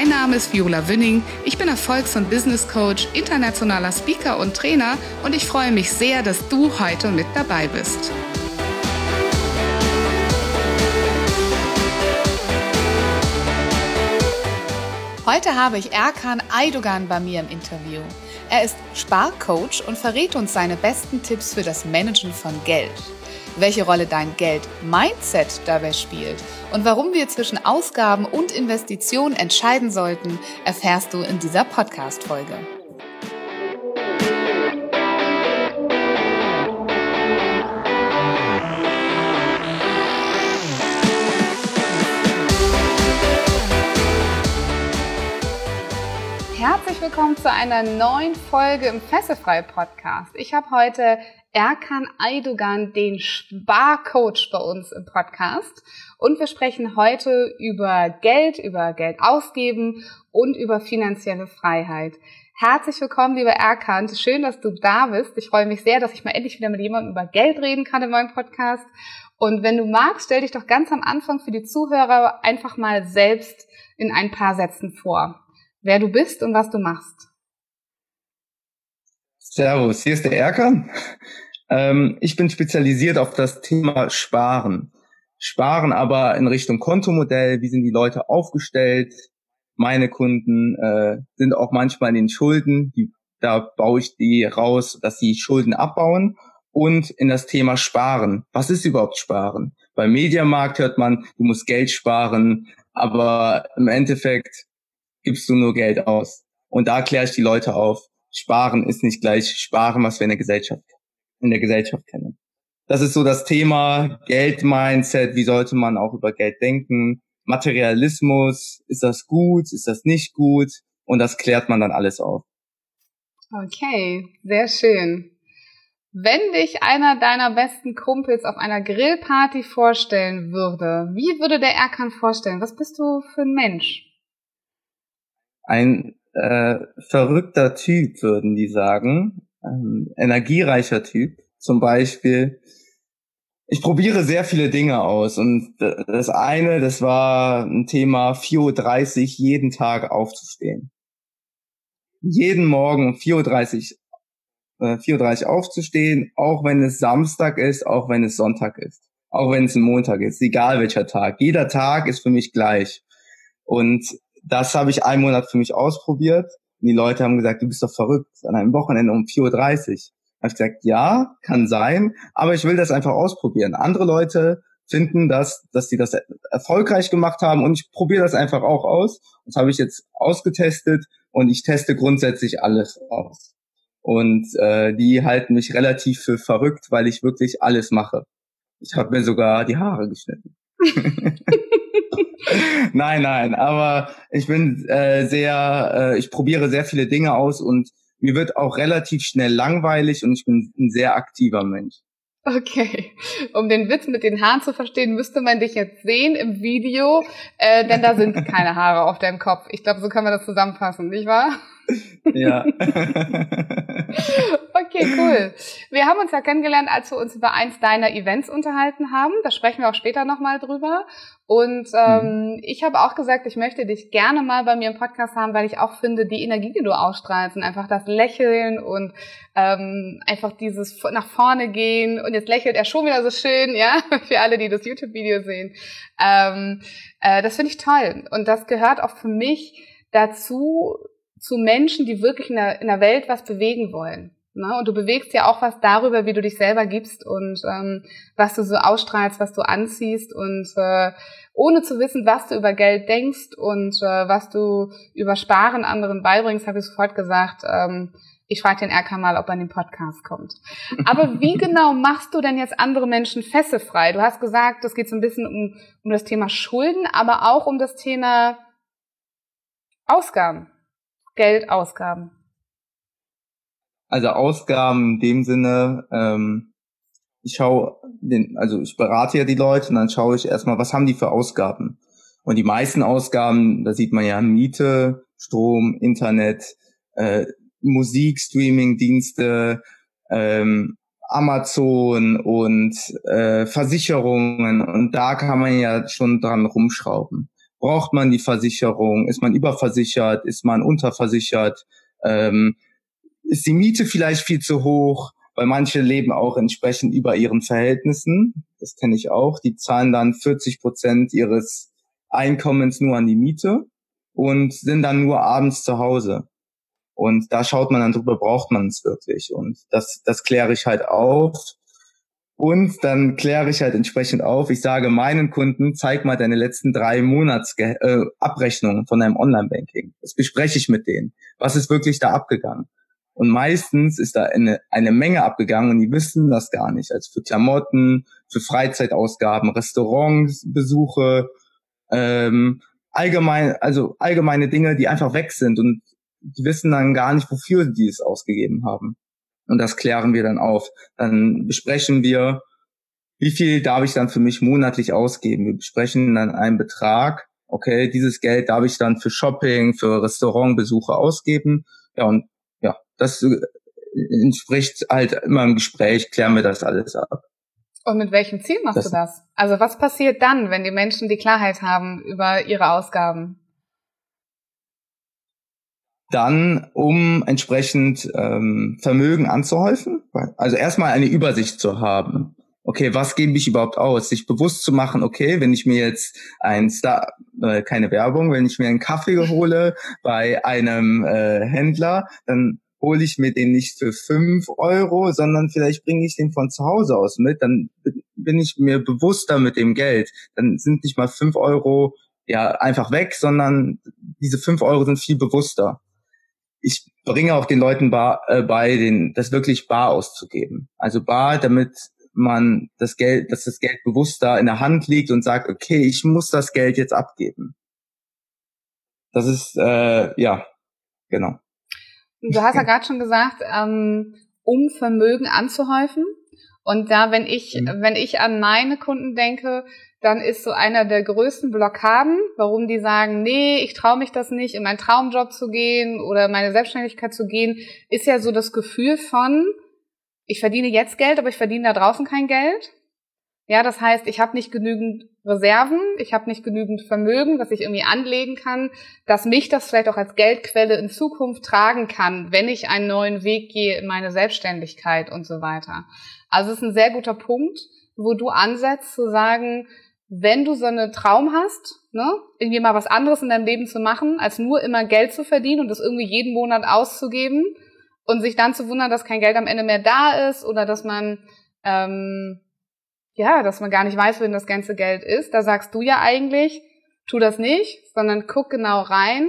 Mein Name ist Viola Wünning. Ich bin Erfolgs- und Business Coach, internationaler Speaker und Trainer und ich freue mich sehr, dass du heute mit dabei bist. Heute habe ich Erkan Aydogan bei mir im Interview. Er ist Sparcoach und verrät uns seine besten Tipps für das Managen von Geld welche Rolle dein Geld-Mindset dabei spielt und warum wir zwischen Ausgaben und Investitionen entscheiden sollten, erfährst du in dieser Podcast-Folge. Herzlich willkommen zu einer neuen Folge im Fesselfrei Podcast. Ich habe heute Erkan Aydogan, den Sparcoach bei uns im Podcast. Und wir sprechen heute über Geld, über Geld ausgeben und über finanzielle Freiheit. Herzlich willkommen, lieber Erkan. Schön, dass du da bist. Ich freue mich sehr, dass ich mal endlich wieder mit jemandem über Geld reden kann in meinem Podcast. Und wenn du magst, stell dich doch ganz am Anfang für die Zuhörer einfach mal selbst in ein paar Sätzen vor. Wer du bist und was du machst. Servus, hier ist der Erkan. Ähm, ich bin spezialisiert auf das Thema Sparen. Sparen aber in Richtung Kontomodell. Wie sind die Leute aufgestellt? Meine Kunden äh, sind auch manchmal in den Schulden. Die, da baue ich die raus, dass sie Schulden abbauen. Und in das Thema Sparen. Was ist überhaupt Sparen? Beim Mediamarkt hört man, du musst Geld sparen, aber im Endeffekt gibst du nur Geld aus. Und da kläre ich die Leute auf. Sparen ist nicht gleich Sparen, was wir in der Gesellschaft, in der Gesellschaft kennen. Das ist so das Thema Geld-Mindset. Wie sollte man auch über Geld denken? Materialismus. Ist das gut? Ist das nicht gut? Und das klärt man dann alles auf. Okay, sehr schön. Wenn dich einer deiner besten Kumpels auf einer Grillparty vorstellen würde, wie würde der Erkan vorstellen? Was bist du für ein Mensch? Ein äh, verrückter Typ, würden die sagen. Ähm, energiereicher Typ. Zum Beispiel, ich probiere sehr viele Dinge aus. Und das eine, das war ein Thema 4.30 Uhr jeden Tag aufzustehen. Jeden Morgen um 4.30 Uhr, äh, 4.30 Uhr aufzustehen, auch wenn es Samstag ist, auch wenn es Sonntag ist. Auch wenn es ein Montag ist, egal welcher Tag. Jeder Tag ist für mich gleich. Und das habe ich einen Monat für mich ausprobiert. Und die Leute haben gesagt, du bist doch verrückt, an einem Wochenende um 4.30 Uhr. Habe ich gesagt, ja, kann sein, aber ich will das einfach ausprobieren. Andere Leute finden das, dass sie das erfolgreich gemacht haben und ich probiere das einfach auch aus. Das habe ich jetzt ausgetestet und ich teste grundsätzlich alles aus. Und äh, die halten mich relativ für verrückt, weil ich wirklich alles mache. Ich habe mir sogar die Haare geschnitten. nein, nein, aber ich bin äh, sehr, äh, ich probiere sehr viele Dinge aus und mir wird auch relativ schnell langweilig und ich bin ein sehr aktiver Mensch. Okay, um den Witz mit den Haaren zu verstehen, müsste man dich jetzt sehen im Video, äh, denn da sind keine Haare auf deinem Kopf. Ich glaube, so kann man das zusammenfassen, nicht wahr? Ja. okay, cool. Wir haben uns ja kennengelernt, als wir uns über eins deiner Events unterhalten haben. Da sprechen wir auch später nochmal drüber. Und ähm, mhm. ich habe auch gesagt, ich möchte dich gerne mal bei mir im Podcast haben, weil ich auch finde, die Energie, die du ausstrahlst und einfach das Lächeln und ähm, einfach dieses nach vorne gehen und jetzt lächelt er schon wieder so schön, ja, für alle, die das YouTube-Video sehen. Ähm, äh, das finde ich toll. Und das gehört auch für mich dazu, zu Menschen, die wirklich in der, in der Welt was bewegen wollen. Ne? Und du bewegst ja auch was darüber, wie du dich selber gibst und ähm, was du so ausstrahlst, was du anziehst und äh, ohne zu wissen, was du über Geld denkst und äh, was du über Sparen anderen beibringst, habe ich sofort gesagt, ähm, ich frage den RK mal, ob er in den Podcast kommt. Aber wie genau machst du denn jetzt andere Menschen fesselfrei? Du hast gesagt, es geht so ein bisschen um, um das Thema Schulden, aber auch um das Thema Ausgaben, Geldausgaben. Also Ausgaben in dem Sinne, ähm, ich schaue den, also ich berate ja die Leute und dann schaue ich erstmal, was haben die für Ausgaben? Und die meisten Ausgaben, da sieht man ja Miete, Strom, Internet, äh, Musik, Streaming-Dienste, ähm, Amazon und äh, Versicherungen und da kann man ja schon dran rumschrauben. Braucht man die Versicherung? Ist man überversichert? Ist man unterversichert? Ähm, ist die Miete vielleicht viel zu hoch? Weil manche leben auch entsprechend über ihren Verhältnissen. Das kenne ich auch. Die zahlen dann 40 Prozent ihres Einkommens nur an die Miete und sind dann nur abends zu Hause. Und da schaut man dann drüber, braucht man es wirklich. Und das, das kläre ich halt auf. Und dann kläre ich halt entsprechend auf. Ich sage meinen Kunden, zeig mal deine letzten drei Monats äh, Abrechnungen von deinem Online-Banking. Das bespreche ich mit denen. Was ist wirklich da abgegangen? Und meistens ist da eine, eine Menge abgegangen und die wissen das gar nicht. Also für Klamotten, für Freizeitausgaben, Restaurantsbesuche, ähm, allgemein, also allgemeine Dinge, die einfach weg sind und die wissen dann gar nicht, wofür die es ausgegeben haben. Und das klären wir dann auf. Dann besprechen wir, wie viel darf ich dann für mich monatlich ausgeben. Wir besprechen dann einen Betrag. Okay, dieses Geld darf ich dann für Shopping, für Restaurantbesuche ausgeben. Ja, und ja, das äh, entspricht halt immer im Gespräch, klären wir das alles ab. Und mit welchem Ziel machst das, du das? Also was passiert dann, wenn die Menschen die Klarheit haben über ihre Ausgaben? Dann um entsprechend ähm, Vermögen anzuhäufen. Also erstmal eine Übersicht zu haben. Okay, was gebe ich überhaupt aus? Sich bewusst zu machen, okay, wenn ich mir jetzt ein Star, äh, keine Werbung, wenn ich mir einen Kaffee hole bei einem äh, Händler, dann hole ich mir den nicht für fünf Euro, sondern vielleicht bringe ich den von zu Hause aus mit. Dann bin ich mir bewusster mit dem Geld. Dann sind nicht mal fünf Euro ja einfach weg, sondern diese fünf Euro sind viel bewusster ich bringe auch den Leuten bar, äh, bei, den, das wirklich bar auszugeben. Also bar, damit man das Geld, dass das Geld bewusst da in der Hand liegt und sagt, okay, ich muss das Geld jetzt abgeben. Das ist, äh, ja, genau. Du hast ja gerade schon gesagt, ähm, um Vermögen anzuhäufen. Und da, wenn ich, mhm. wenn ich an meine Kunden denke, dann ist so einer der größten Blockaden, warum die sagen, nee, ich traue mich das nicht, in meinen Traumjob zu gehen oder meine Selbstständigkeit zu gehen, ist ja so das Gefühl von, ich verdiene jetzt Geld, aber ich verdiene da draußen kein Geld. Ja, das heißt, ich habe nicht genügend Reserven, ich habe nicht genügend Vermögen, was ich irgendwie anlegen kann, dass mich das vielleicht auch als Geldquelle in Zukunft tragen kann, wenn ich einen neuen Weg gehe in meine Selbstständigkeit und so weiter. Also es ist ein sehr guter Punkt, wo du ansetzt zu sagen, wenn du so einen Traum hast, ne, irgendwie mal was anderes in deinem Leben zu machen, als nur immer Geld zu verdienen und das irgendwie jeden Monat auszugeben und sich dann zu wundern, dass kein Geld am Ende mehr da ist oder dass man ähm, ja, dass man gar nicht weiß, wohin das ganze Geld ist, da sagst du ja eigentlich, tu das nicht, sondern guck genau rein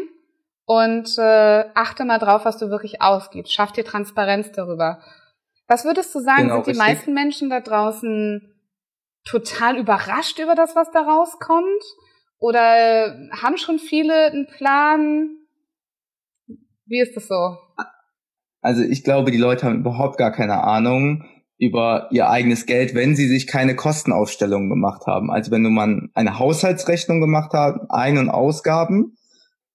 und äh, achte mal drauf, was du wirklich ausgibst. Schaff dir Transparenz darüber. Was würdest du sagen, genau, sind die richtig. meisten Menschen da draußen total überrascht über das, was da rauskommt? Oder haben schon viele einen Plan? Wie ist das so? Also ich glaube, die Leute haben überhaupt gar keine Ahnung über ihr eigenes Geld, wenn sie sich keine Kostenaufstellung gemacht haben. Also wenn du mal eine Haushaltsrechnung gemacht hast, Ein- und Ausgaben,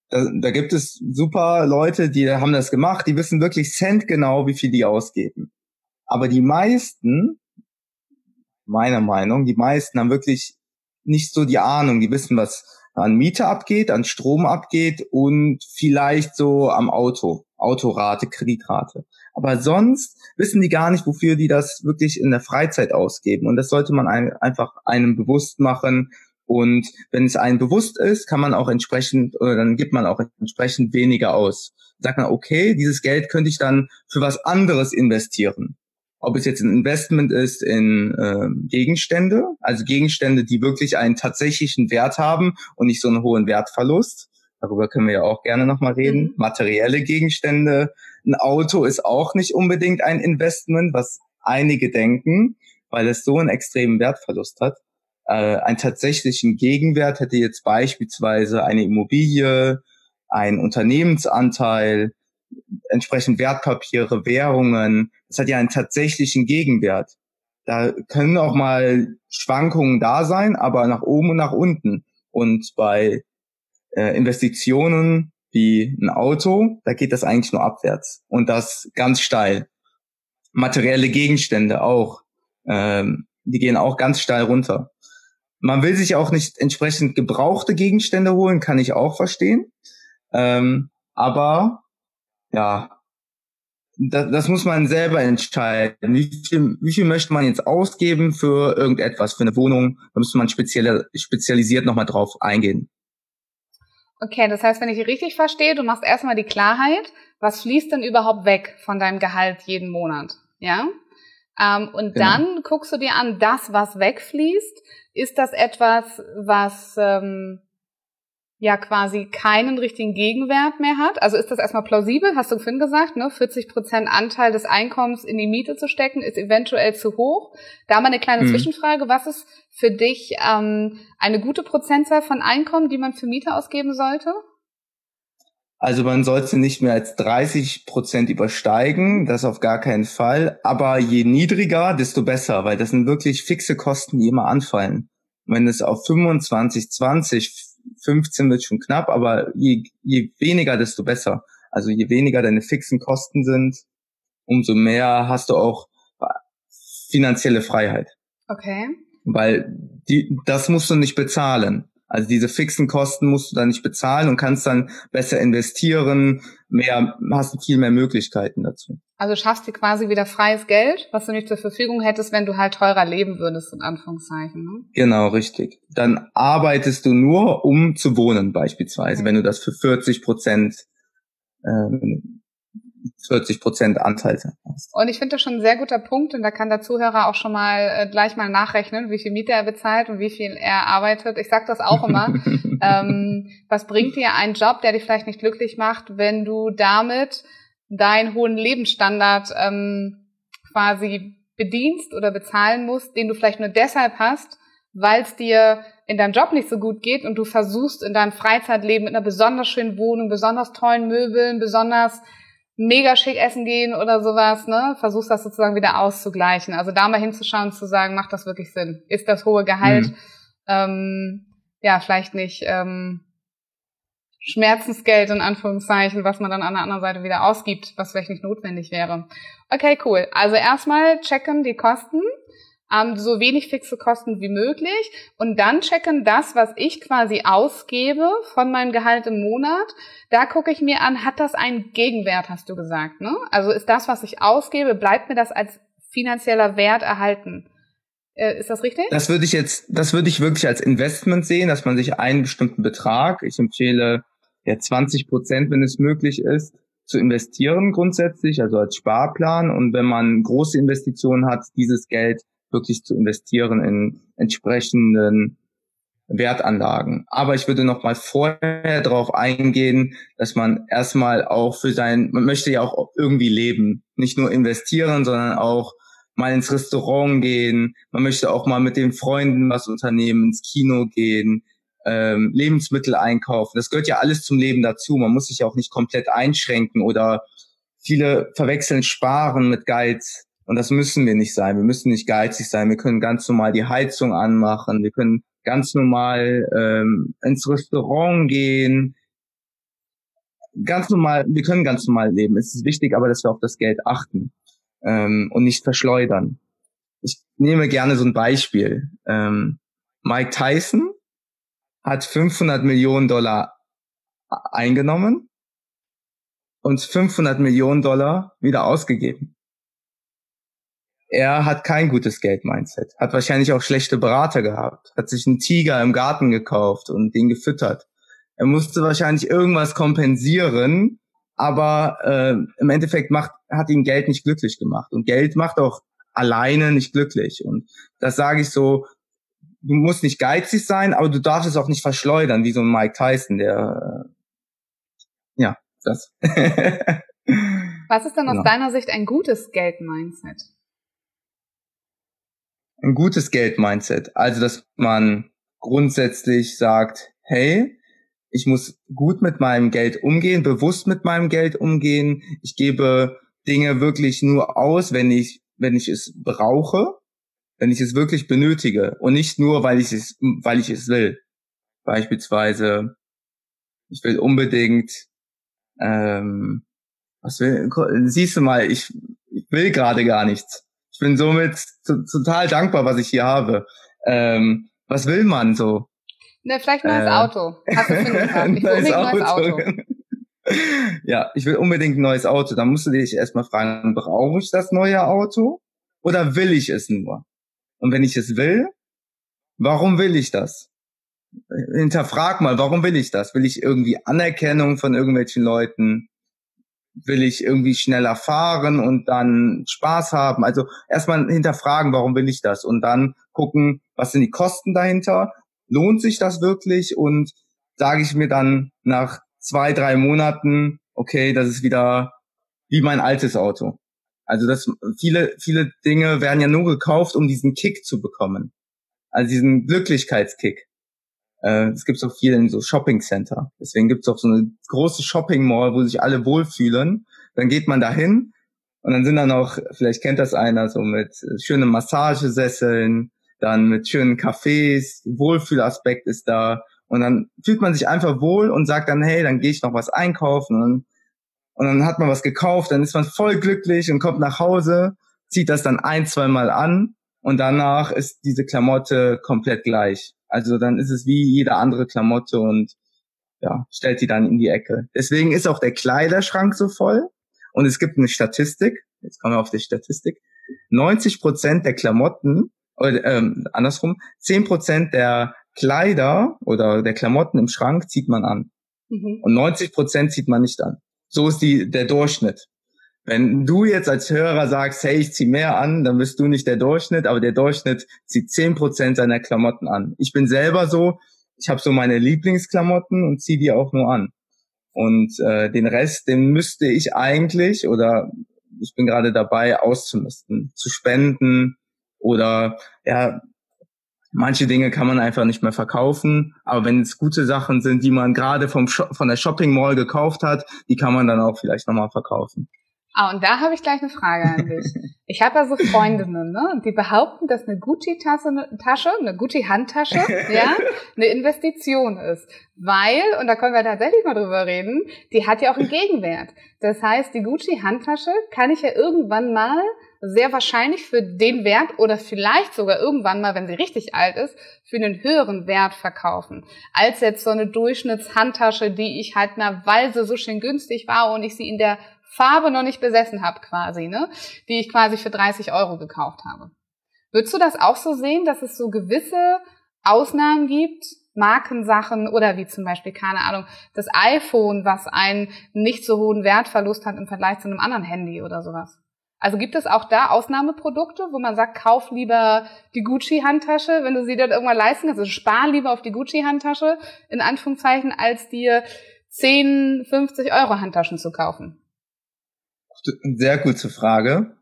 da, da gibt es super Leute, die haben das gemacht, die wissen wirklich centgenau, wie viel die ausgeben. Aber die meisten meiner Meinung. Die meisten haben wirklich nicht so die Ahnung. Die wissen, was an Miete abgeht, an Strom abgeht und vielleicht so am Auto, Autorate, Kreditrate. Aber sonst wissen die gar nicht, wofür die das wirklich in der Freizeit ausgeben. Und das sollte man ein, einfach einem bewusst machen. Und wenn es einem bewusst ist, kann man auch entsprechend, oder dann gibt man auch entsprechend weniger aus. Sagt man, okay, dieses Geld könnte ich dann für was anderes investieren ob es jetzt ein Investment ist in äh, Gegenstände, also Gegenstände, die wirklich einen tatsächlichen Wert haben und nicht so einen hohen Wertverlust. Darüber können wir ja auch gerne nochmal reden. Mhm. Materielle Gegenstände. Ein Auto ist auch nicht unbedingt ein Investment, was einige denken, weil es so einen extremen Wertverlust hat. Äh, einen tatsächlichen Gegenwert hätte jetzt beispielsweise eine Immobilie, ein Unternehmensanteil, entsprechend Wertpapiere, Währungen. Das hat ja einen tatsächlichen Gegenwert. Da können auch mal Schwankungen da sein, aber nach oben und nach unten. Und bei äh, Investitionen wie ein Auto, da geht das eigentlich nur abwärts und das ganz steil. Materielle Gegenstände auch, ähm, die gehen auch ganz steil runter. Man will sich auch nicht entsprechend gebrauchte Gegenstände holen, kann ich auch verstehen. Ähm, aber ja, das, das muss man selber entscheiden. Wie viel, wie viel möchte man jetzt ausgeben für irgendetwas, für eine Wohnung? Da müsste man speziell, spezialisiert nochmal drauf eingehen. Okay, das heißt, wenn ich richtig verstehe, du machst erstmal die Klarheit, was fließt denn überhaupt weg von deinem Gehalt jeden Monat? Ja? Ähm, und genau. dann guckst du dir an, das, was wegfließt, ist das etwas, was ähm, ja quasi keinen richtigen Gegenwert mehr hat. Also ist das erstmal plausibel, hast du vorhin gesagt, ne? 40 Prozent Anteil des Einkommens in die Miete zu stecken, ist eventuell zu hoch. Da mal eine kleine mhm. Zwischenfrage. Was ist für dich ähm, eine gute Prozentzahl von Einkommen, die man für Miete ausgeben sollte? Also man sollte nicht mehr als 30 Prozent übersteigen, das auf gar keinen Fall. Aber je niedriger, desto besser, weil das sind wirklich fixe Kosten, die immer anfallen. Wenn es auf 25, 20, 15 wird schon knapp, aber je, je weniger, desto besser. Also je weniger deine fixen Kosten sind, umso mehr hast du auch finanzielle Freiheit. Okay. Weil die, das musst du nicht bezahlen. Also diese fixen Kosten musst du dann nicht bezahlen und kannst dann besser investieren, mehr, hast viel mehr Möglichkeiten dazu. Also schaffst du quasi wieder freies Geld, was du nicht zur Verfügung hättest, wenn du halt teurer leben würdest, in Anführungszeichen. Ne? Genau, richtig. Dann arbeitest du nur, um zu wohnen, beispielsweise, okay. wenn du das für 40 Prozent ähm, 40 Prozent Anteil hast. Und ich finde das schon ein sehr guter Punkt und da kann der Zuhörer auch schon mal äh, gleich mal nachrechnen, wie viel Miete er bezahlt und wie viel er arbeitet. Ich sage das auch immer. ähm, was bringt dir ein Job, der dich vielleicht nicht glücklich macht, wenn du damit deinen hohen Lebensstandard ähm, quasi bedienst oder bezahlen musst, den du vielleicht nur deshalb hast, weil es dir in deinem Job nicht so gut geht und du versuchst in deinem Freizeitleben mit einer besonders schönen Wohnung, besonders tollen Möbeln, besonders mega schick essen gehen oder sowas, ne? Versuchst das sozusagen wieder auszugleichen. Also da mal hinzuschauen, zu sagen, macht das wirklich Sinn? Ist das hohe Gehalt mhm. ähm, ja vielleicht nicht ähm, Schmerzensgeld in Anführungszeichen, was man dann an der anderen Seite wieder ausgibt, was vielleicht nicht notwendig wäre. Okay, cool. Also erstmal checken die Kosten ähm, so wenig fixe Kosten wie möglich und dann checken das, was ich quasi ausgebe von meinem Gehalt im Monat. Da gucke ich mir an, hat das einen Gegenwert, hast du gesagt, ne? Also ist das, was ich ausgebe, bleibt mir das als finanzieller Wert erhalten? Äh, ist das richtig? Das würde ich jetzt, das würde ich wirklich als Investment sehen, dass man sich einen bestimmten Betrag, ich empfehle ja 20 Prozent, wenn es möglich ist, zu investieren grundsätzlich, also als Sparplan. Und wenn man große Investitionen hat, dieses Geld wirklich zu investieren in entsprechenden Wertanlagen. Aber ich würde noch mal vorher darauf eingehen, dass man erstmal auch für sein, man möchte ja auch irgendwie leben, nicht nur investieren, sondern auch mal ins Restaurant gehen. Man möchte auch mal mit den Freunden was unternehmen, ins Kino gehen, ähm, Lebensmittel einkaufen. Das gehört ja alles zum Leben dazu. Man muss sich ja auch nicht komplett einschränken oder viele verwechseln Sparen mit Geiz. Und das müssen wir nicht sein. Wir müssen nicht geizig sein. Wir können ganz normal die Heizung anmachen. Wir können ganz normal ähm, ins Restaurant gehen. Ganz normal, wir können ganz normal leben. Es ist wichtig aber, dass wir auf das Geld achten ähm, und nicht verschleudern. Ich nehme gerne so ein Beispiel. Ähm, Mike Tyson hat 500 Millionen Dollar eingenommen und 500 Millionen Dollar wieder ausgegeben er hat kein gutes Geld-Mindset, hat wahrscheinlich auch schlechte Berater gehabt, hat sich einen Tiger im Garten gekauft und den gefüttert. Er musste wahrscheinlich irgendwas kompensieren, aber äh, im Endeffekt macht, hat ihn Geld nicht glücklich gemacht. Und Geld macht auch alleine nicht glücklich. Und das sage ich so, du musst nicht geizig sein, aber du darfst es auch nicht verschleudern, wie so ein Mike Tyson, der das. Was ist denn aus genau. deiner Sicht ein gutes Geld-Mindset? Ein gutes Geld-Mindset. Also, dass man grundsätzlich sagt, hey, ich muss gut mit meinem Geld umgehen, bewusst mit meinem Geld umgehen. Ich gebe Dinge wirklich nur aus, wenn ich, wenn ich es brauche, wenn ich es wirklich benötige und nicht nur, weil ich es, weil ich es will. Beispielsweise, ich will unbedingt, ähm, was will, siehst du mal, ich, ich will gerade gar nichts. Ich bin somit total dankbar, was ich hier habe. Ähm, was will man so? Ne, vielleicht ein neues äh, Auto. Hast du Ich will neues Auto. neues Auto. ja, ich will unbedingt ein neues Auto. Dann musst du dich erstmal fragen, brauche ich das neue Auto oder will ich es nur? Und wenn ich es will, warum will ich das? Hinterfrag mal, warum will ich das? Will ich irgendwie Anerkennung von irgendwelchen Leuten? Will ich irgendwie schneller fahren und dann Spaß haben? Also erstmal hinterfragen, warum will ich das? Und dann gucken, was sind die Kosten dahinter? lohnt sich das wirklich? Und sage ich mir dann nach zwei, drei Monaten, okay, das ist wieder wie mein altes Auto. Also das viele, viele Dinge werden ja nur gekauft, um diesen Kick zu bekommen. Also diesen Glücklichkeitskick. Äh, es gibt auch viel in so Shopping Center. Deswegen gibt es auch so eine große Shopping Mall, wo sich alle wohlfühlen. Dann geht man dahin und dann sind dann auch, vielleicht kennt das einer, so mit schönen Massagesesseln, dann mit schönen Cafés, Wohlfühlaspekt ist da und dann fühlt man sich einfach wohl und sagt dann, hey, dann gehe ich noch was einkaufen und, und dann hat man was gekauft, dann ist man voll glücklich und kommt nach Hause, zieht das dann ein, zwei Mal an und danach ist diese Klamotte komplett gleich. Also dann ist es wie jede andere Klamotte und ja, stellt die dann in die Ecke. Deswegen ist auch der Kleiderschrank so voll und es gibt eine Statistik, jetzt kommen wir auf die Statistik, 90 Prozent der Klamotten oder ähm, andersrum, zehn Prozent der Kleider oder der Klamotten im Schrank zieht man an. Mhm. Und 90 Prozent zieht man nicht an. So ist die, der Durchschnitt. Wenn du jetzt als Hörer sagst, hey, ich zieh mehr an, dann bist du nicht der Durchschnitt, aber der Durchschnitt zieht zehn Prozent seiner Klamotten an. Ich bin selber so, ich habe so meine Lieblingsklamotten und ziehe die auch nur an. Und äh, den Rest, den müsste ich eigentlich oder ich bin gerade dabei auszumisten, zu spenden, oder ja, manche Dinge kann man einfach nicht mehr verkaufen. Aber wenn es gute Sachen sind, die man gerade vom von der Shopping Mall gekauft hat, die kann man dann auch vielleicht nochmal verkaufen. Ah, und da habe ich gleich eine Frage an dich. Ich habe ja so Freundinnen, ne? Die behaupten, dass eine Gucci-Tasche, Tasche, eine Gucci-Handtasche, ja, eine Investition ist. Weil, und da können wir tatsächlich mal drüber reden, die hat ja auch einen Gegenwert. Das heißt, die Gucci-Handtasche kann ich ja irgendwann mal sehr wahrscheinlich für den Wert oder vielleicht sogar irgendwann mal, wenn sie richtig alt ist, für einen höheren Wert verkaufen, als jetzt so eine Durchschnittshandtasche, die ich halt weil sie so schön günstig war und ich sie in der Farbe noch nicht besessen habe quasi, ne, die ich quasi für 30 Euro gekauft habe. Würdest du das auch so sehen, dass es so gewisse Ausnahmen gibt, Markensachen oder wie zum Beispiel, keine Ahnung, das iPhone, was einen nicht so hohen Wertverlust hat im Vergleich zu einem anderen Handy oder sowas? Also gibt es auch da Ausnahmeprodukte, wo man sagt, kauf lieber die Gucci-Handtasche, wenn du sie dann irgendwann leisten kannst. Also spar lieber auf die Gucci-Handtasche, in Anführungszeichen, als dir 10, 50 Euro Handtaschen zu kaufen? Sehr gute Frage.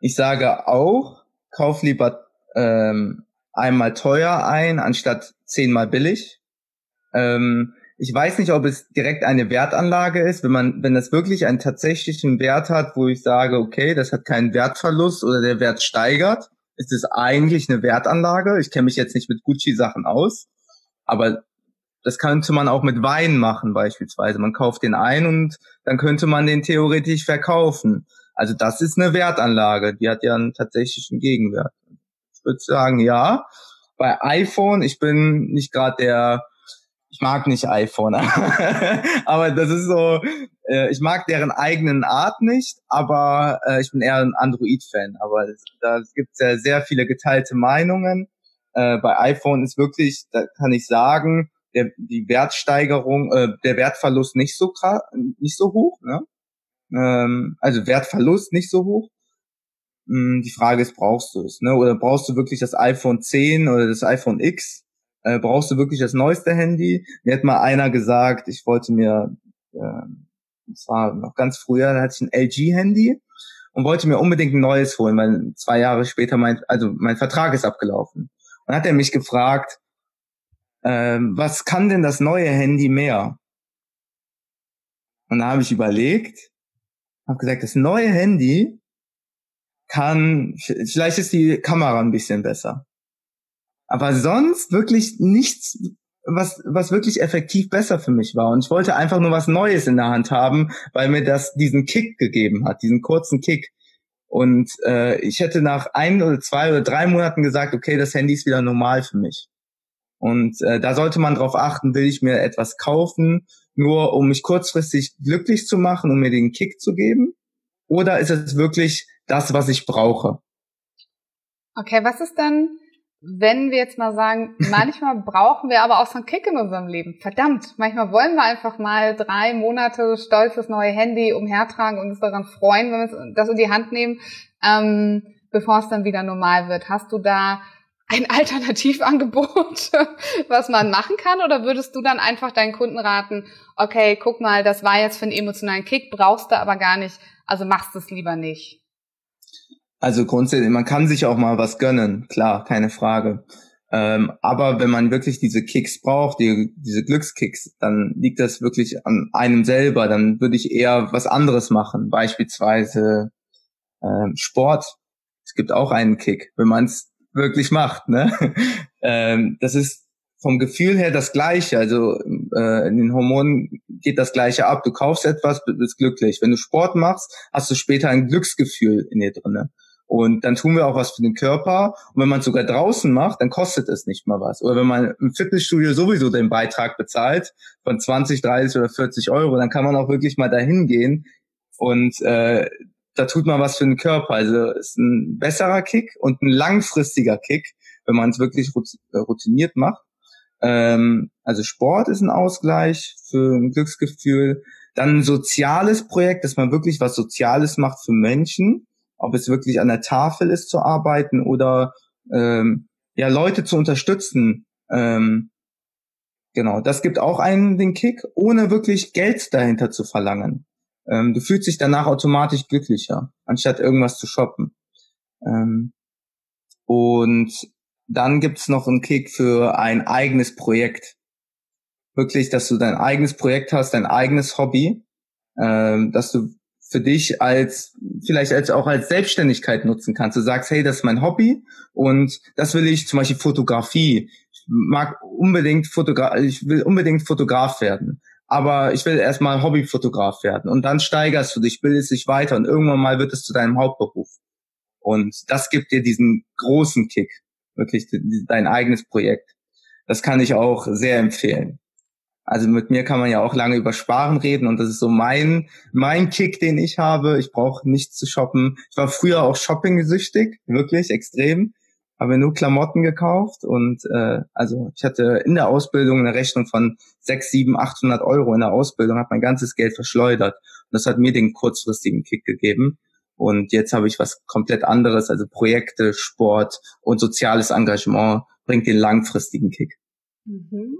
Ich sage auch, kauf lieber ähm, einmal teuer ein, anstatt zehnmal billig. Ähm, ich weiß nicht, ob es direkt eine Wertanlage ist, wenn man, wenn das wirklich einen tatsächlichen Wert hat, wo ich sage, okay, das hat keinen Wertverlust oder der Wert steigert, ist es eigentlich eine Wertanlage. Ich kenne mich jetzt nicht mit Gucci-Sachen aus, aber das könnte man auch mit Wein machen beispielsweise. Man kauft den ein und dann könnte man den theoretisch verkaufen. Also das ist eine Wertanlage, die hat ja einen tatsächlichen Gegenwert. Ich würde sagen, ja. Bei iPhone, ich bin nicht gerade der ich mag nicht iPhone, aber das ist so, äh, ich mag deren eigenen Art nicht, aber äh, ich bin eher ein Android-Fan. Aber da gibt es ja sehr viele geteilte Meinungen. Äh, bei iPhone ist wirklich, da kann ich sagen, der, die Wertsteigerung, äh, der Wertverlust nicht so nicht so hoch, ne? Ähm, also Wertverlust nicht so hoch. Hm, die Frage ist, brauchst du es, ne? Oder brauchst du wirklich das iPhone 10 oder das iPhone X? Äh, brauchst du wirklich das neueste Handy? Mir hat mal einer gesagt, ich wollte mir äh, das war noch ganz früher, da hatte ich ein LG-Handy und wollte mir unbedingt ein neues holen, weil zwei Jahre später mein, also mein Vertrag ist abgelaufen. Und hat er mich gefragt, ähm, was kann denn das neue Handy mehr? Und da habe ich überlegt, habe gesagt, das neue Handy kann, vielleicht ist die Kamera ein bisschen besser. Aber sonst wirklich nichts, was, was wirklich effektiv besser für mich war. Und ich wollte einfach nur was Neues in der Hand haben, weil mir das diesen Kick gegeben hat, diesen kurzen Kick. Und äh, ich hätte nach ein oder zwei oder drei Monaten gesagt, okay, das Handy ist wieder normal für mich. Und äh, da sollte man darauf achten, will ich mir etwas kaufen, nur um mich kurzfristig glücklich zu machen, um mir den Kick zu geben? Oder ist es wirklich das, was ich brauche? Okay, was ist dann, wenn wir jetzt mal sagen, manchmal brauchen wir aber auch so einen Kick in unserem Leben. Verdammt, manchmal wollen wir einfach mal drei Monate stolzes neue Handy umhertragen und uns daran freuen, wenn wir das in die Hand nehmen, ähm, bevor es dann wieder normal wird. Hast du da ein Alternativangebot, was man machen kann? Oder würdest du dann einfach deinen Kunden raten, okay, guck mal, das war jetzt für einen emotionalen Kick, brauchst du aber gar nicht, also machst es lieber nicht? Also grundsätzlich, man kann sich auch mal was gönnen, klar, keine Frage. Ähm, aber wenn man wirklich diese Kicks braucht, die, diese Glückskicks, dann liegt das wirklich an einem selber. Dann würde ich eher was anderes machen, beispielsweise ähm, Sport. Es gibt auch einen Kick, wenn man es wirklich macht. Ne? ähm, das ist vom Gefühl her das Gleiche. Also äh, in den Hormonen geht das Gleiche ab. Du kaufst etwas, bist glücklich. Wenn du Sport machst, hast du später ein Glücksgefühl in dir drinne. Und dann tun wir auch was für den Körper. Und wenn man es sogar draußen macht, dann kostet es nicht mal was. Oder wenn man im Fitnessstudio sowieso den Beitrag bezahlt von 20, 30 oder 40 Euro, dann kann man auch wirklich mal dahin gehen und äh, da tut man was für den Körper. Also ist ein besserer Kick und ein langfristiger Kick, wenn man es wirklich äh, routiniert macht. Ähm, also Sport ist ein Ausgleich für ein Glücksgefühl. Dann ein soziales Projekt, dass man wirklich was Soziales macht für Menschen, ob es wirklich an der Tafel ist zu arbeiten oder ähm, ja Leute zu unterstützen. Ähm, genau, das gibt auch einen den Kick, ohne wirklich Geld dahinter zu verlangen. Ähm, du fühlst dich danach automatisch glücklicher, anstatt irgendwas zu shoppen. Ähm, und dann gibt's noch einen Kick für ein eigenes Projekt. Wirklich, dass du dein eigenes Projekt hast, dein eigenes Hobby, ähm, dass du für dich als vielleicht als auch als Selbstständigkeit nutzen kannst. Du sagst, hey, das ist mein Hobby und das will ich zum Beispiel Fotografie. Ich mag unbedingt Fotograf, ich will unbedingt Fotograf werden aber ich will erstmal Hobbyfotograf werden und dann steigerst du dich, bildest dich weiter und irgendwann mal wird es zu deinem Hauptberuf. Und das gibt dir diesen großen Kick, wirklich dein eigenes Projekt. Das kann ich auch sehr empfehlen. Also mit mir kann man ja auch lange über Sparen reden und das ist so mein mein Kick, den ich habe. Ich brauche nichts zu shoppen. Ich war früher auch shopping-süchtig, wirklich extrem habe nur Klamotten gekauft und äh, also ich hatte in der Ausbildung eine Rechnung von sechs, sieben, achthundert Euro in der Ausbildung, habe mein ganzes Geld verschleudert und das hat mir den kurzfristigen Kick gegeben und jetzt habe ich was komplett anderes, also Projekte, Sport und soziales Engagement bringt den langfristigen Kick. Mhm.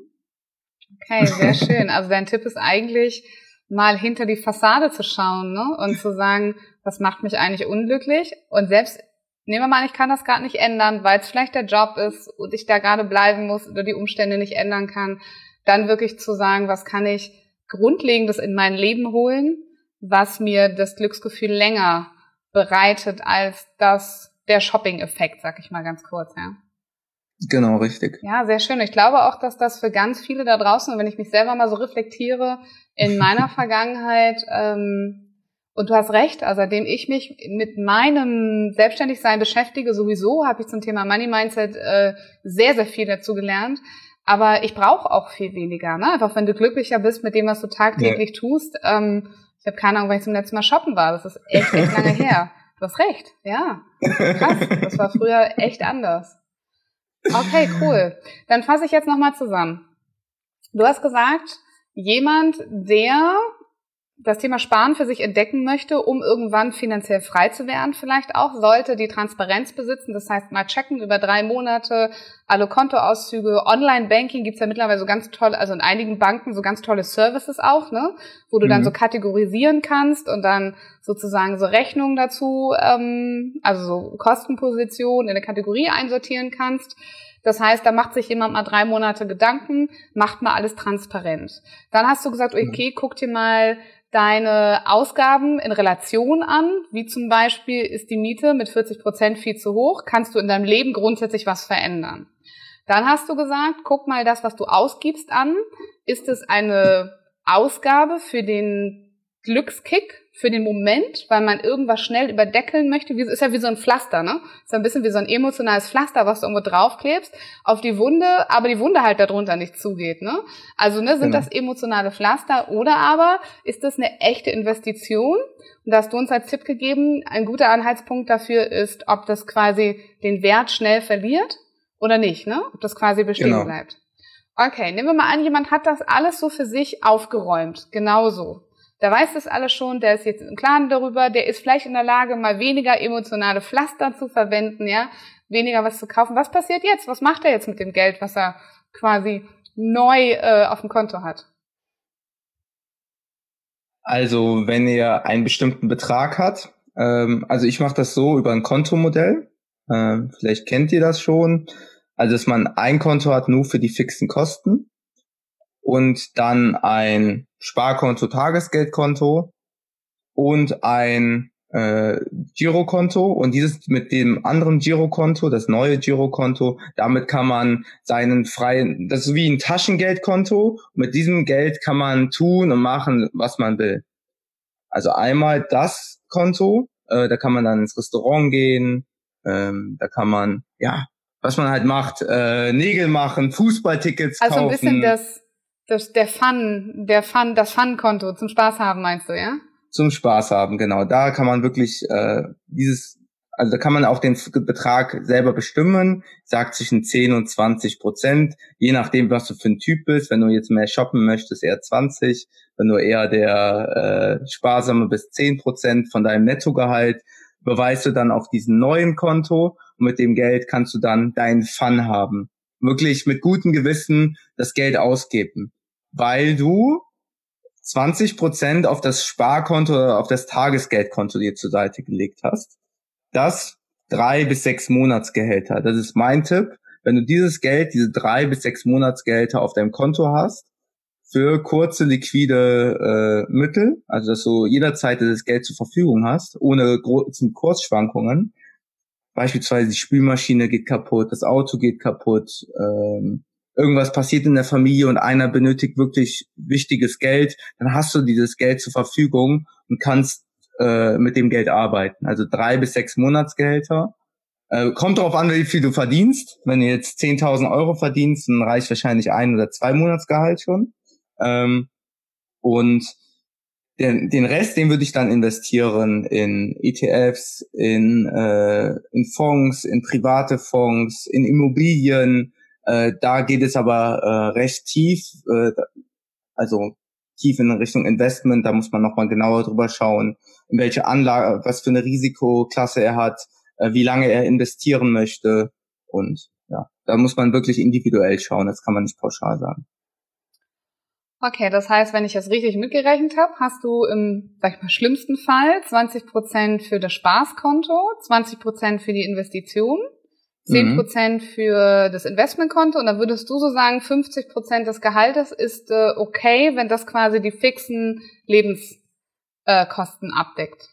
Okay, sehr schön. Also dein Tipp ist eigentlich mal hinter die Fassade zu schauen ne? und zu sagen, was macht mich eigentlich unglücklich und selbst nehmen wir mal an, ich kann das gerade nicht ändern, weil es vielleicht der Job ist und ich da gerade bleiben muss oder die Umstände nicht ändern kann, dann wirklich zu sagen, was kann ich Grundlegendes in mein Leben holen, was mir das Glücksgefühl länger bereitet als das der Shopping-Effekt, sag ich mal ganz kurz, ja. Genau, richtig. Ja, sehr schön. Ich glaube auch, dass das für ganz viele da draußen, wenn ich mich selber mal so reflektiere, in meiner Vergangenheit ähm, und du hast recht, also seitdem ich mich mit meinem Selbstständigsein beschäftige, sowieso habe ich zum Thema Money Mindset äh, sehr, sehr viel dazu gelernt. Aber ich brauche auch viel weniger. Ne? Einfach wenn du glücklicher bist mit dem, was du tagtäglich ja. tust. Ähm, ich habe keine Ahnung, weil ich zum letzten Mal shoppen war. Das ist echt, echt lange her. Du hast recht, ja. Krass. Das war früher echt anders. Okay, cool. Dann fasse ich jetzt nochmal zusammen. Du hast gesagt, jemand, der das Thema Sparen für sich entdecken möchte, um irgendwann finanziell frei zu werden, vielleicht auch, sollte die Transparenz besitzen. Das heißt, mal checken über drei Monate, alle Kontoauszüge, Online-Banking gibt's ja mittlerweile so ganz toll, also in einigen Banken so ganz tolle Services auch, ne? Wo du mhm. dann so kategorisieren kannst und dann sozusagen so Rechnungen dazu, ähm, also so Kostenpositionen in eine Kategorie einsortieren kannst. Das heißt, da macht sich jemand mal drei Monate Gedanken, macht mal alles transparent. Dann hast du gesagt, mhm. okay, guck dir mal deine Ausgaben in Relation an, wie zum Beispiel ist die Miete mit 40 Prozent viel zu hoch, kannst du in deinem Leben grundsätzlich was verändern. Dann hast du gesagt, guck mal das, was du ausgibst an, ist es eine Ausgabe für den Glückskick, für den Moment, weil man irgendwas schnell überdeckeln möchte. Ist ja wie so ein Pflaster, ne? Ist ja ein bisschen wie so ein emotionales Pflaster, was du irgendwo draufklebst auf die Wunde, aber die Wunde halt darunter nicht zugeht, ne? Also, ne, sind genau. das emotionale Pflaster oder aber ist das eine echte Investition? Und da hast du uns als Tipp gegeben, ein guter Anhaltspunkt dafür ist, ob das quasi den Wert schnell verliert oder nicht, ne? Ob das quasi bestehen genau. bleibt. Okay, nehmen wir mal an, jemand hat das alles so für sich aufgeräumt, genauso der weiß das alles schon, der ist jetzt im Klaren darüber, der ist vielleicht in der Lage, mal weniger emotionale Pflaster zu verwenden, ja, weniger was zu kaufen. Was passiert jetzt? Was macht er jetzt mit dem Geld, was er quasi neu äh, auf dem Konto hat? Also, wenn er einen bestimmten Betrag hat, ähm, also ich mache das so über ein Kontomodell. Ähm, vielleicht kennt ihr das schon. Also, dass man ein Konto hat nur für die fixen Kosten und dann ein Sparkonto, Tagesgeldkonto und ein äh, Girokonto und dieses mit dem anderen Girokonto, das neue Girokonto, damit kann man seinen freien, das ist wie ein Taschengeldkonto, mit diesem Geld kann man tun und machen, was man will. Also einmal das Konto, äh, da kann man dann ins Restaurant gehen, ähm, da kann man, ja, was man halt macht, äh, Nägel machen, Fußballtickets also kaufen. Also ein bisschen das das, der Fun, der Fun, das Fun-Konto zum Spaß haben, meinst du, ja? Zum Spaß haben, genau. Da kann man wirklich äh, dieses, also da kann man auch den Betrag selber bestimmen, sagt zwischen 10 und 20 Prozent, je nachdem, was du für ein Typ bist. Wenn du jetzt mehr shoppen möchtest, eher 20. Wenn du eher der äh, sparsame bis 10 Prozent von deinem Nettogehalt, beweist du dann auf diesem neuen Konto und mit dem Geld kannst du dann deinen Fun haben. Wirklich mit gutem Gewissen das Geld ausgeben weil du 20 Prozent auf das Sparkonto oder auf das Tagesgeldkonto dir zur Seite gelegt hast. Das drei bis sechs Monatsgehälter. Das ist mein Tipp. Wenn du dieses Geld, diese drei bis sechs Monatsgehälter auf deinem Konto hast, für kurze liquide äh, Mittel, also dass du jederzeit das Geld zur Verfügung hast, ohne großen Kursschwankungen. Beispielsweise die Spülmaschine geht kaputt, das Auto geht kaputt, ähm, irgendwas passiert in der Familie und einer benötigt wirklich wichtiges Geld, dann hast du dieses Geld zur Verfügung und kannst äh, mit dem Geld arbeiten. Also drei bis sechs Monatsgehälter. Äh, kommt darauf an, wie viel du verdienst. Wenn du jetzt 10.000 Euro verdienst, dann reicht wahrscheinlich ein oder zwei Monatsgehalt schon. Ähm, und den, den Rest, den würde ich dann investieren in ETFs, in, äh, in Fonds, in private Fonds, in Immobilien, äh, da geht es aber äh, recht tief, äh, also tief in Richtung Investment. Da muss man nochmal genauer drüber schauen, in welche Anlage, was für eine Risikoklasse er hat, äh, wie lange er investieren möchte. Und ja, da muss man wirklich individuell schauen. Das kann man nicht pauschal sagen. Okay, das heißt, wenn ich das richtig mitgerechnet habe, hast du im, sag ich mal, schlimmsten Fall 20 Prozent für das Spaßkonto, 20 Prozent für die Investition 10 mhm. Prozent für das Investmentkonto und dann würdest du so sagen, 50 Prozent des Gehaltes ist äh, okay, wenn das quasi die fixen Lebenskosten äh, abdeckt.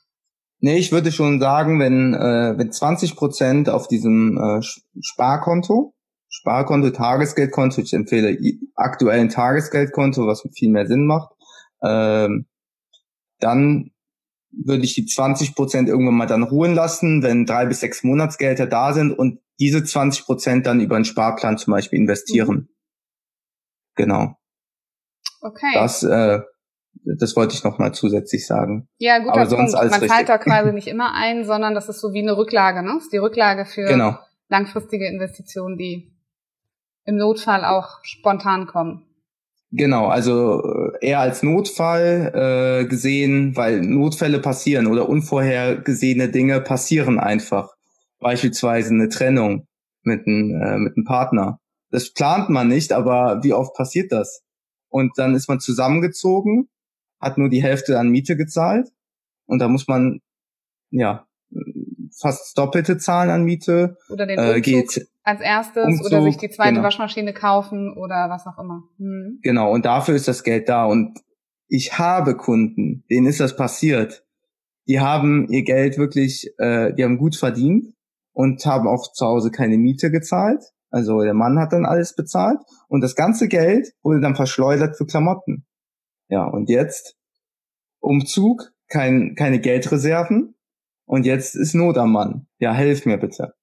Nee, ich würde schon sagen, wenn, äh, wenn 20 Prozent auf diesem äh, Sparkonto, Sparkonto, Tagesgeldkonto, ich empfehle aktuell ein Tagesgeldkonto, was viel mehr Sinn macht, ähm, dann würde ich die 20 Prozent irgendwann mal dann ruhen lassen, wenn drei bis sechs Monatsgelder da sind und diese 20 Prozent dann über einen Sparplan zum Beispiel investieren. Mhm. Genau. Okay. Das, äh, das wollte ich noch mal zusätzlich sagen. Ja, guter Aber sonst Punkt. Alles Man richtig. zahlt da quasi nicht immer ein, sondern das ist so wie eine Rücklage, ne? Das ist die Rücklage für genau. langfristige Investitionen, die im Notfall auch spontan kommen. Genau, also äh, eher als Notfall äh, gesehen, weil Notfälle passieren oder unvorhergesehene Dinge passieren einfach. Beispielsweise eine Trennung mit einem, äh, mit einem Partner. Das plant man nicht, aber wie oft passiert das? Und dann ist man zusammengezogen, hat nur die Hälfte an Miete gezahlt und da muss man ja fast doppelte Zahlen an Miete. Oder den Umzug äh, geht als erstes Umzug, oder sich die zweite genau. Waschmaschine kaufen oder was auch immer. Hm. Genau, und dafür ist das Geld da. Und ich habe Kunden, denen ist das passiert. Die haben ihr Geld wirklich, äh, die haben gut verdient und haben auch zu Hause keine Miete gezahlt. Also der Mann hat dann alles bezahlt und das ganze Geld wurde dann verschleudert für Klamotten. Ja, und jetzt Umzug, kein, keine Geldreserven, und jetzt ist Not am Mann. Ja, helf mir bitte.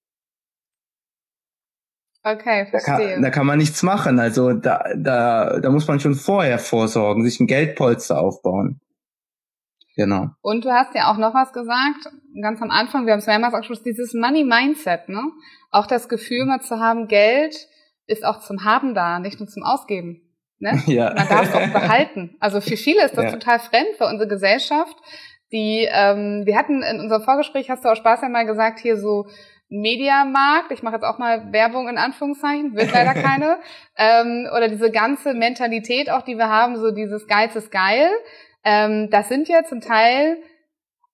Okay, verstehe. Da kann, da kann man nichts machen. Also da, da, da muss man schon vorher vorsorgen, sich ein Geldpolster aufbauen. Genau. Und du hast ja auch noch was gesagt, ganz am Anfang, wir haben es mehrmals angesprochen, dieses Money Mindset, ne? Auch das Gefühl mal zu haben, Geld ist auch zum Haben da, nicht nur zum Ausgeben. Ne? Ja. Man darf es auch behalten. Also für viele ist das ja. total fremd für unsere Gesellschaft. Die, ähm, wir hatten in unserem Vorgespräch, hast du auch Spaß ja mal gesagt, hier so Mediamarkt, ich mache jetzt auch mal Werbung in Anführungszeichen, wird leider keine, ähm, oder diese ganze Mentalität auch, die wir haben, so dieses Geiz ist geil, ähm, das sind ja zum Teil,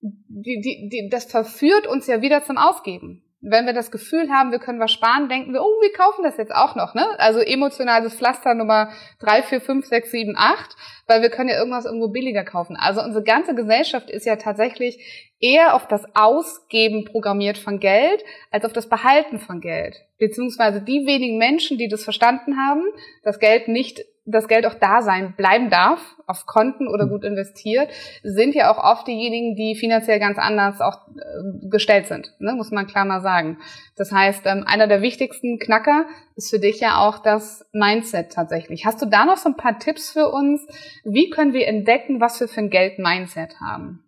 die, die, die, das verführt uns ja wieder zum Ausgeben wenn wir das Gefühl haben, wir können was sparen, denken wir, oh, wir kaufen das jetzt auch noch, ne? Also emotionales Pflaster Nummer drei, vier, fünf, sechs, sieben, acht, weil wir können ja irgendwas irgendwo billiger kaufen. Also unsere ganze Gesellschaft ist ja tatsächlich eher auf das Ausgeben programmiert von Geld, als auf das Behalten von Geld. Beziehungsweise die wenigen Menschen, die das verstanden haben, das Geld nicht das Geld auch da sein bleiben darf, auf Konten oder gut investiert, sind ja auch oft diejenigen, die finanziell ganz anders auch äh, gestellt sind, ne? muss man klar mal sagen. Das heißt, ähm, einer der wichtigsten Knacker ist für dich ja auch das Mindset tatsächlich. Hast du da noch so ein paar Tipps für uns? Wie können wir entdecken, was wir für ein Geld-Mindset haben?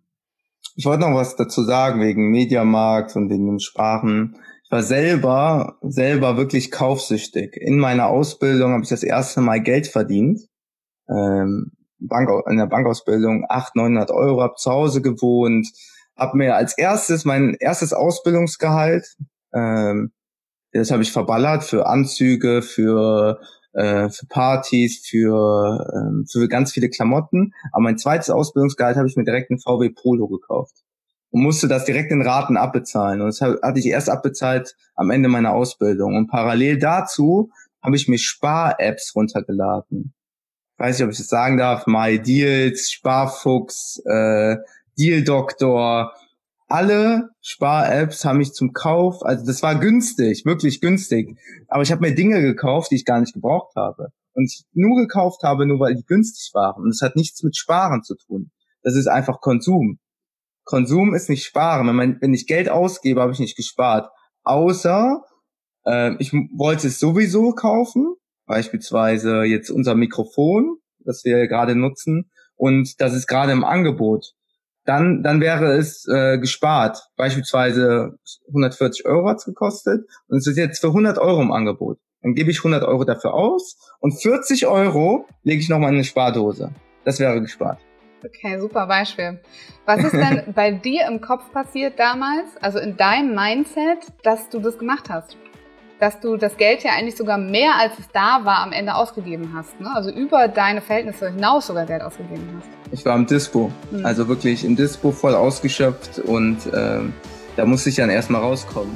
Ich wollte noch was dazu sagen wegen Mediamarkt und wegen den Sprachen war selber, selber wirklich kaufsüchtig. In meiner Ausbildung habe ich das erste Mal Geld verdient. Ähm, Bank, in der Bankausbildung 800, 900 Euro, habe zu Hause gewohnt, habe mir als erstes mein erstes Ausbildungsgehalt, ähm, das habe ich verballert für Anzüge, für äh, für Partys, für ähm, für ganz viele Klamotten. Aber mein zweites Ausbildungsgehalt habe ich mir direkt ein VW Polo gekauft und musste das direkt in Raten abbezahlen. Und das hatte ich erst abbezahlt am Ende meiner Ausbildung. Und parallel dazu habe ich mir Spar-Apps runtergeladen. Weiß nicht, ob ich das sagen darf. My Deals, Sparfuchs, äh, Deal Doctor. Alle Spar-Apps haben mich zum Kauf, also das war günstig, wirklich günstig. Aber ich habe mir Dinge gekauft, die ich gar nicht gebraucht habe. Und ich nur gekauft habe, nur weil die günstig waren. Und es hat nichts mit Sparen zu tun. Das ist einfach Konsum. Konsum ist nicht sparen. Wenn, man, wenn ich Geld ausgebe, habe ich nicht gespart. Außer äh, ich wollte es sowieso kaufen, beispielsweise jetzt unser Mikrofon, das wir gerade nutzen, und das ist gerade im Angebot. Dann, dann wäre es äh, gespart. Beispielsweise 140 Euro hat's gekostet und es ist jetzt für 100 Euro im Angebot. Dann gebe ich 100 Euro dafür aus und 40 Euro lege ich nochmal in eine Spardose. Das wäre gespart. Okay, super Beispiel. Was ist denn bei dir im Kopf passiert damals, also in deinem Mindset, dass du das gemacht hast? Dass du das Geld ja eigentlich sogar mehr als es da war am Ende ausgegeben hast. Ne? Also über deine Verhältnisse hinaus sogar Geld ausgegeben hast. Ich war im Dispo, hm. also wirklich im Dispo voll ausgeschöpft und ähm, da musste ich dann erstmal rauskommen.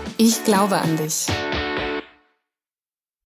Ich glaube an dich.